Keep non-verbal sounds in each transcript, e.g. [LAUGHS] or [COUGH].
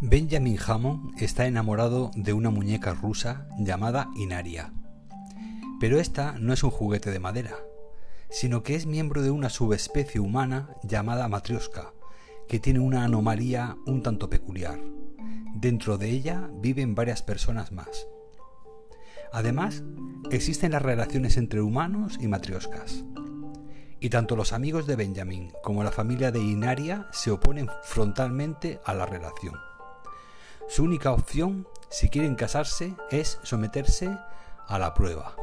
Benjamin Hammond está enamorado de una muñeca rusa llamada Inaria. Pero esta no es un juguete de madera, sino que es miembro de una subespecie humana llamada Matrioska, que tiene una anomalía un tanto peculiar. Dentro de ella viven varias personas más. Además, existen las relaciones entre humanos y matrioscas. Y tanto los amigos de Benjamin como la familia de Inaria se oponen frontalmente a la relación. Su única opción, si quieren casarse, es someterse a la prueba.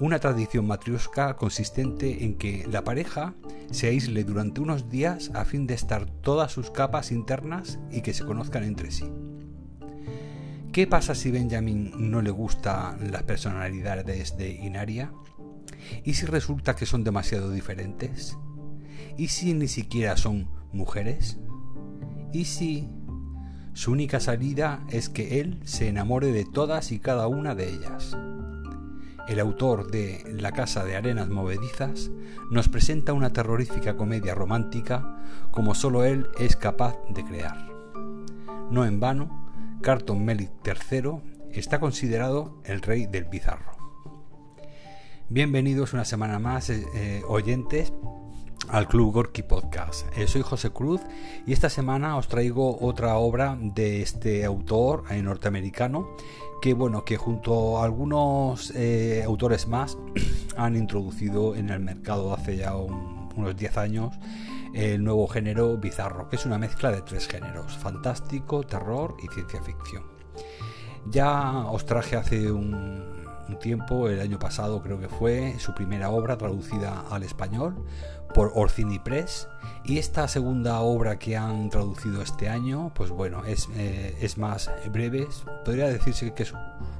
Una tradición matriosca consistente en que la pareja se aísle durante unos días a fin de estar todas sus capas internas y que se conozcan entre sí. ¿Qué pasa si Benjamin no le gustan las personalidades de Inaria? ¿Y si resulta que son demasiado diferentes? ¿Y si ni siquiera son mujeres? ¿Y si su única salida es que él se enamore de todas y cada una de ellas. El autor de La Casa de Arenas Movedizas nos presenta una terrorífica comedia romántica como solo él es capaz de crear. No en vano, Carton Melik III está considerado el rey del bizarro. Bienvenidos una semana más, eh, eh, oyentes, al Club Gorky Podcast. Eh, soy José Cruz y esta semana os traigo otra obra de este autor eh, norteamericano que bueno que junto a algunos eh, autores más [CLEARS THROAT] han introducido en el mercado hace ya unos 10 años el nuevo género bizarro, que es una mezcla de tres géneros, fantástico, terror y ciencia ficción. Ya os traje hace un, un tiempo, el año pasado creo que fue, su primera obra traducida al español por Orcini Press y esta segunda obra que han traducido este año, pues bueno, es, eh, es más breve, podría decirse que es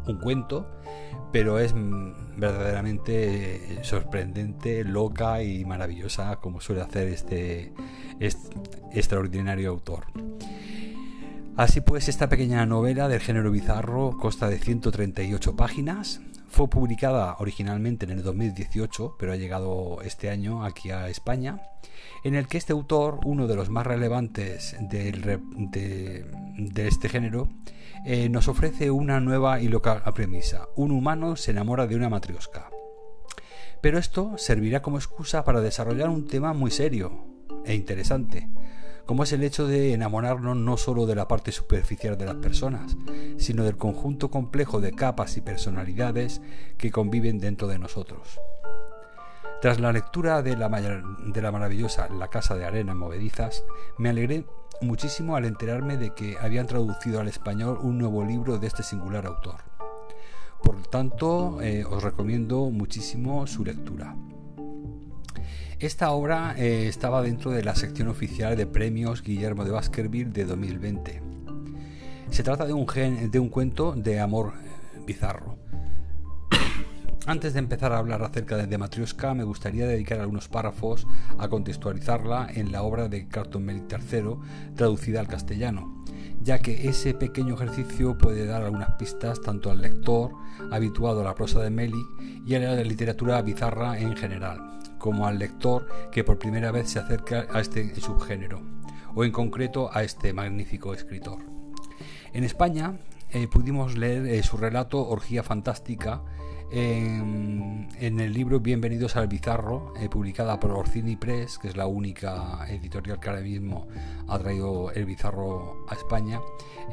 un cuento, pero es verdaderamente sorprendente, loca y maravillosa como suele hacer este, este extraordinario autor. Así pues, esta pequeña novela del género bizarro consta de 138 páginas, fue publicada originalmente en el 2018, pero ha llegado este año aquí a España, en el que este autor, uno de los más relevantes de, este género, eh, nos ofrece una nueva y loca premisa. Un humano se enamora de una matriosca. Pero esto servirá como excusa para desarrollar un tema muy serio e interesante, como es el hecho de enamorarnos no solo de la parte superficial de las personas, sino del conjunto complejo de capas y personalidades que conviven dentro de nosotros. Tras la lectura de la, maravillosa La Casa de Arena Movedizas, me alegré muchísimo al enterarme de que habían traducido al español un nuevo libro de este singular autor. Por tanto, eh, os recomiendo muchísimo su lectura. Esta obra eh, estaba dentro de la sección oficial de premios Guillermo de Baskerville de 2020. Se trata de un, de un cuento de amor bizarro. Antes de empezar a hablar acerca de Matryoshka, me gustaría dedicar algunos párrafos a contextualizarla en la obra de Carton Melik III, traducida al castellano, ya que ese pequeño ejercicio puede dar algunas pistas tanto al lector habituado a la prosa de Melik y a la literatura bizarra en general como al lector que por primera vez se acerca a este subgénero, o en concreto a este magnífico escritor. En España eh, pudimos leer eh, su relato Orgía Fantástica en, el libro Bienvenidos al Bizarro, eh, publicada por Orcini Press, que es la única editorial que ahora mismo ha traído el Bizarro a España.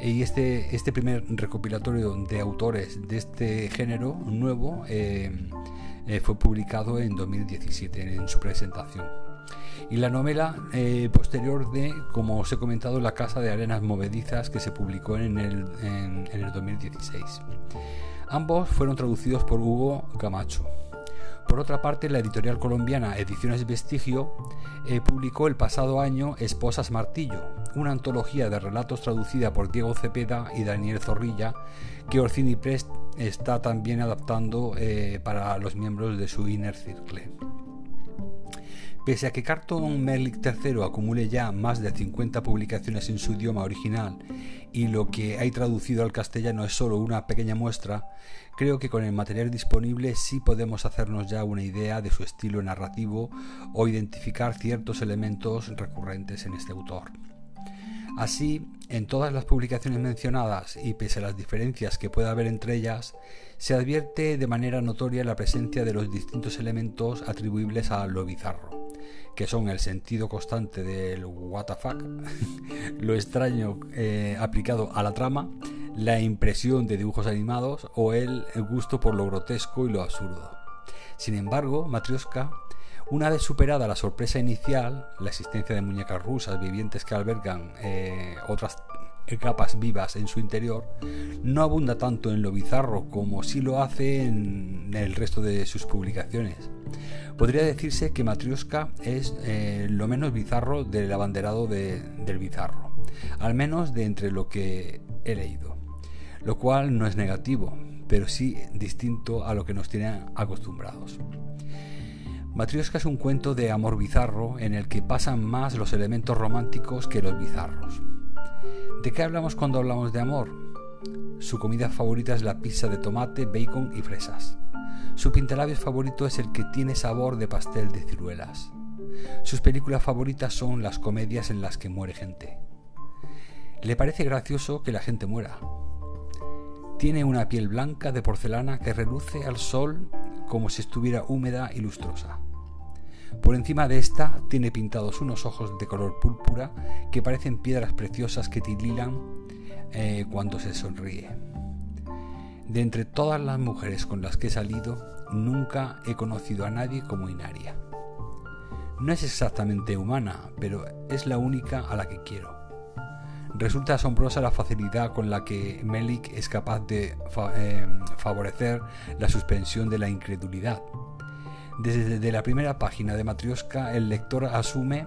y este, este primer recopilatorio de autores de este género nuevo eh, fue publicado en 2017 en su presentación. Y la novela eh, posterior de, como os he comentado, La Casa de Arenas Movedizas, que se publicó en el, en el 2016. Ambos fueron traducidos por Hugo Camacho. Por otra parte, la editorial colombiana Ediciones Vestigio eh, publicó el pasado año Esposas Martillo, una antología de relatos traducida por Diego Cepeda y Daniel Zorrilla, que Orcini Press está también adaptando eh, para los miembros de su Inner Circle. Pese a que Carton Merlick III acumule ya más de 50 publicaciones en su idioma original y lo que hay traducido al castellano es solo una pequeña muestra, creo que con el material disponible sí podemos hacernos ya una idea de su estilo narrativo o identificar ciertos elementos recurrentes en este autor. Así, en todas las publicaciones mencionadas y pese a las diferencias que pueda haber entre ellas, se advierte de manera notoria la presencia de los distintos elementos atribuibles a lo bizarro, que son el sentido constante del WTF, [LAUGHS] lo extraño eh, aplicado a la trama, la impresión de dibujos animados o el gusto por lo grotesco y lo absurdo. Sin embargo, Matrioska una vez superada la sorpresa inicial, la existencia de muñecas rusas vivientes que albergan eh, otras capas vivas en su interior, no abunda tanto en lo bizarro como sí lo hace en el resto de sus publicaciones. Podría decirse que Matrioska es eh, lo menos bizarro del abanderado del bizarro, al menos de entre lo que he leído, lo cual no es negativo, pero sí distinto a lo que nos tienen acostumbrados. Matrioska es un cuento de amor bizarro en el que pasan más los elementos románticos que los bizarros. ¿De qué hablamos cuando hablamos de amor? Su comida favorita es la pizza de tomate, bacon y fresas. Su pintalabios favorito es el que tiene sabor de pastel de ciruelas. Sus películas favoritas son las comedias en las que muere gente. Le parece gracioso que la gente muera. Tiene una piel blanca de porcelana que reluce al sol como si estuviera húmeda y lustrosa. Por encima de esta tiene pintados unos ojos de color púrpura que parecen piedras preciosas que titilan eh, cuando se sonríe. De entre todas las mujeres con las que he salido, nunca he conocido a nadie como Inaria. No es exactamente humana, pero es la única a la que quiero. Resulta asombrosa la facilidad con la que Melik es capaz de eh, favorecer la suspensión de la incredulidad. Desde la primera página de Matrioska, el lector asume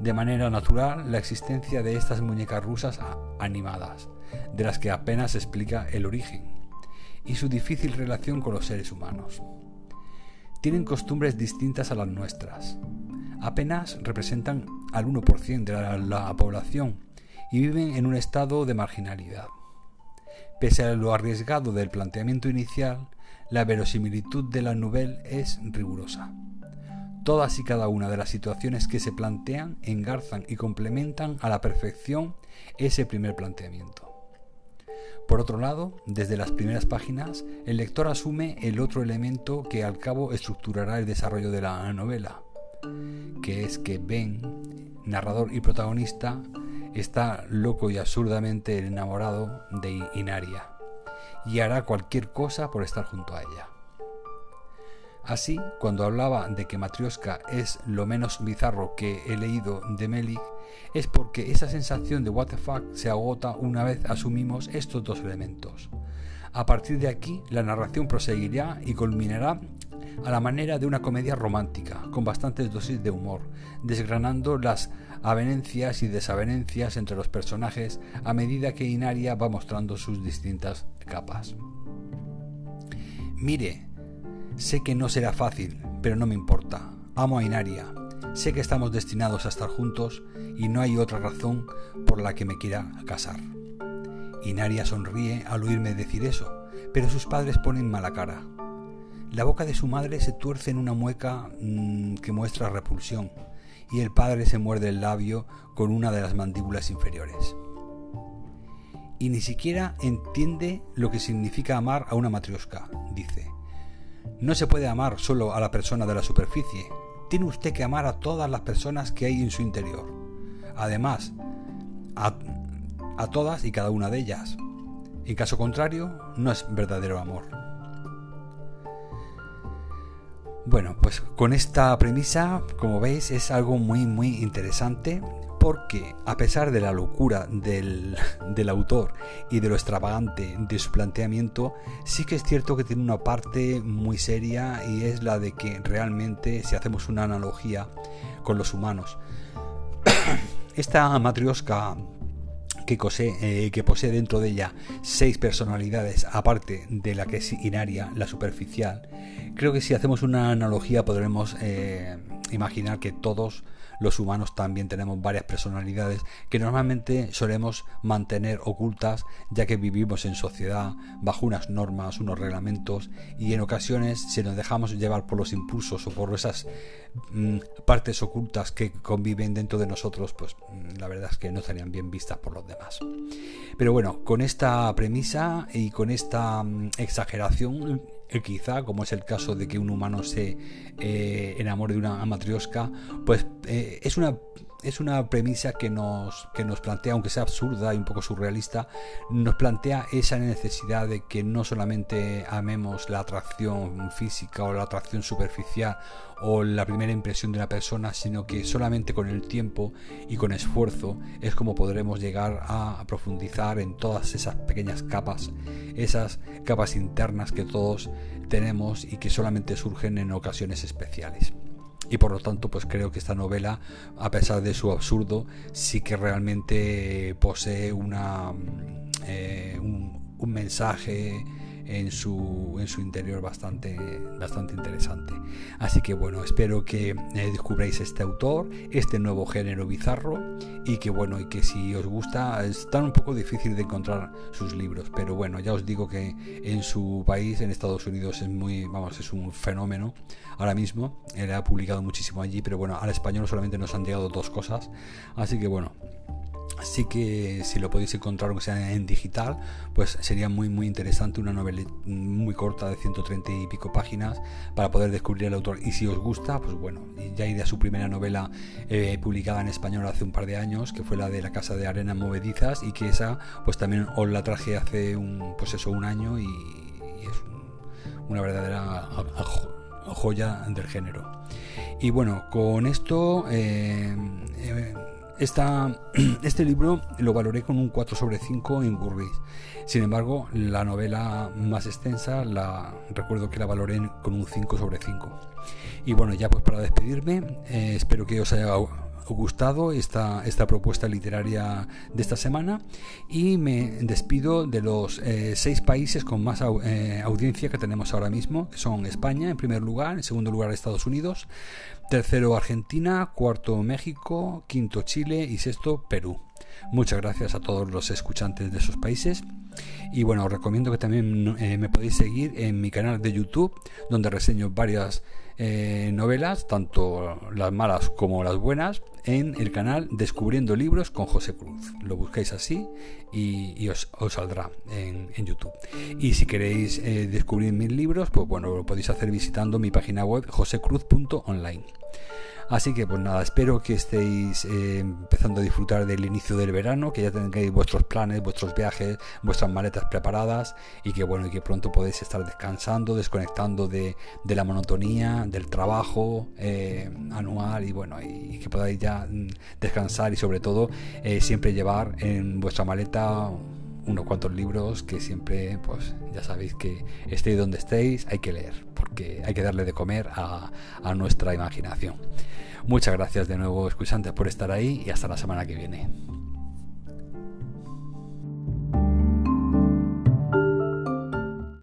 de manera natural la existencia de estas muñecas rusas animadas, de las que apenas explica el origen, y su difícil relación con los seres humanos. Tienen costumbres distintas a las nuestras. Apenas representan al 1% de la población y viven en un estado de marginalidad. Pese a lo arriesgado del planteamiento inicial, la verosimilitud de la novela es rigurosa. Todas y cada una de las situaciones que se plantean engarzan y complementan a la perfección ese primer planteamiento. Por otro lado, desde las primeras páginas, el lector asume el otro elemento que al cabo estructurará el desarrollo de la novela, que es que Ben, narrador y protagonista, está loco y absurdamente enamorado de Inaria y hará cualquier cosa por estar junto a ella. Así, cuando hablaba de que Matrioska es lo menos bizarro que he leído de Melik, es porque esa sensación de what the fuck se agota una vez asumimos estos dos elementos. A partir de aquí, la narración proseguirá y culminará a la manera de una comedia romántica, con bastantes dosis de humor, desgranando las avenencias y desavenencias entre los personajes a medida que Inaria va mostrando sus distintas capas. Mire, sé que no será fácil, pero no me importa. Amo a Inaria. Sé que estamos destinados a estar juntos y no hay otra razón por la que me quiera casar. Inaria sonríe al oírme decir eso, pero sus padres ponen mala cara. La boca de su madre se tuerce en una mueca mm, que muestra repulsión, y el padre se muerde el labio con una de las mandíbulas inferiores. Y ni siquiera entiende lo que significa amar a una matrioska, dice. No se puede amar solo a la persona de la superficie, tiene usted que amar a todas las personas que hay en su interior. Además, a, a todas y cada una de ellas. En caso contrario, no es verdadero amor. Bueno, pues con esta premisa, como veis, es algo muy muy interesante porque a pesar de la locura [LAUGHS] del, autor y de lo extravagante de su planteamiento, sí que es cierto que tiene una parte muy seria y es la de que realmente si hacemos una analogía con los humanos, [CLEARS THROAT] esta matrioska que, eh, que, posee dentro de ella seis personalidades, aparte de la que es Inaria, la superficial, creo que si hacemos una analogía podremos eh, imaginar que todos los humanos también tenemos varias personalidades que normalmente solemos mantener ocultas ya que vivimos en sociedad bajo unas normas, unos reglamentos y en ocasiones si nos dejamos llevar por los impulsos o por esas mm, partes ocultas que conviven dentro de nosotros, pues mm, la verdad es que no estarían bien vistas por los demás. Pero bueno, con esta premisa y con esta mm, exageración quizá, como es el caso de que un humano se eh, enamore de una matriosca, pues eh, es una es una premisa que nos, que nos plantea, aunque sea absurda y un poco surrealista, nos plantea esa necesidad de que no solamente amemos la atracción física o la atracción superficial o la primera impresión de una persona, sino que solamente con el tiempo y con esfuerzo es como podremos llegar a profundizar en todas esas pequeñas capas, esas capas internas que todos tenemos y que solamente surgen en ocasiones especiales y por lo tanto pues creo que esta novela a pesar de su absurdo sí que realmente posee una eh, un, un mensaje en su, en su interior bastante, bastante interesante. Así que bueno, espero que eh, descubráis este autor, este nuevo género bizarro y que bueno, y que si os gusta, es tan un poco difícil de encontrar sus libros, pero bueno, ya os digo que en su país, en Estados Unidos, es muy, vamos, es un fenómeno ahora mismo. Él ha publicado muchísimo allí, pero bueno, al español solamente nos han llegado dos cosas, así que bueno. Así que si lo podéis encontrar, aunque sea en digital, pues sería muy muy interesante una novela muy corta de 130 y pico páginas para poder descubrir el autor. Y si os gusta, pues bueno, ya iré a su primera novela eh, publicada en español hace un par de años, que fue la de La Casa de Arena Movedizas, y que esa pues también os la traje hace un, pues eso, un año y, es una verdadera joya del género. Y bueno, con esto... Eh, eh, [CLEARS THROAT] este libro lo valoré con un 4 sobre 5 en Goodreads. Sin embargo, la novela más extensa la recuerdo que la valoré con un 5 sobre 5. Y bueno, ya pues para despedirme, eh, espero que os haya gustado esta, esta propuesta literaria de esta semana y me despido de los eh, seis países con más eh, audiencia que tenemos ahora mismo, que son España en primer lugar, en segundo lugar Estados Unidos, tercero Argentina, cuarto México, quinto Chile y sexto Perú. Muchas gracias a todos los escuchantes de esos países. Y bueno, os recomiendo que también eh, me podéis seguir en mi canal de YouTube, donde reseño varias eh, novelas, tanto las malas como las buenas, en el canal Descubriendo Libros con José Cruz. Lo buscáis así y, os, saldrá en, YouTube. Y si queréis eh, descubrir mis libros, pues bueno, lo podéis hacer visitando mi página web josecruz.online. Así que pues nada, espero que estéis eh, empezando a disfrutar del inicio del verano, que ya tengáis vuestros planes, vuestros viajes, vuestras maletas preparadas y que bueno, y que pronto podéis estar descansando, desconectando de, la monotonía, del trabajo eh, anual y bueno, y, que podáis ya mm, descansar y sobre todo eh, siempre llevar en vuestra maleta unos cuantos libros que siempre, pues ya sabéis que estéis donde estéis, hay que leer, porque hay que darle de comer a, a nuestra imaginación. Muchas gracias de nuevo, escuchantes, por estar ahí y hasta la semana que viene.